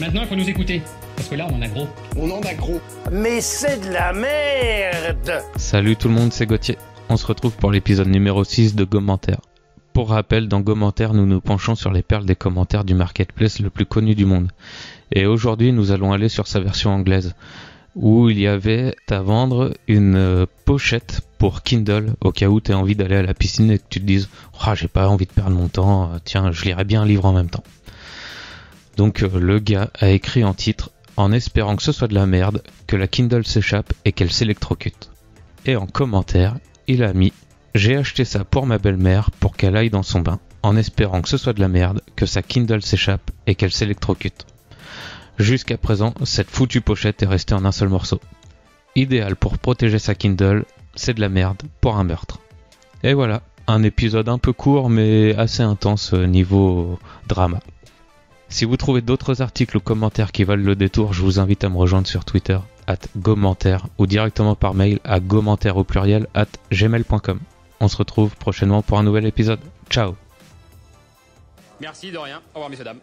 Maintenant, il faut nous écouter. Parce que là, on en a gros. On en a gros. Mais c'est de la merde Salut tout le monde, c'est Gauthier. On se retrouve pour l'épisode numéro 6 de Commentaire. Pour rappel, dans Commentaire, nous nous penchons sur les perles des commentaires du marketplace le plus connu du monde. Et aujourd'hui, nous allons aller sur sa version anglaise, où il y avait à vendre une euh, pochette pour Kindle, au cas où tu as envie d'aller à la piscine et que tu te dises Ah, j'ai pas envie de perdre mon temps, euh, tiens, je lirai bien un livre en même temps. Donc euh, le gars a écrit en titre en espérant que ce soit de la merde, que la Kindle s'échappe et qu'elle s'électrocute. Et en commentaire, il a mis J'ai acheté ça pour ma belle-mère pour qu'elle aille dans son bain, en espérant que ce soit de la merde, que sa Kindle s'échappe et qu'elle s'électrocute. Jusqu'à présent, cette foutue pochette est restée en un seul morceau. Idéal pour protéger sa Kindle, c'est de la merde pour un meurtre. Et voilà, un épisode un peu court mais assez intense euh, niveau drama. Si vous trouvez d'autres articles ou commentaires qui valent le détour, je vous invite à me rejoindre sur Twitter, at commentaire, ou directement par mail à commentaire au pluriel at gmail.com. On se retrouve prochainement pour un nouvel épisode. Ciao Merci, de rien. Au revoir, messieurs, dames.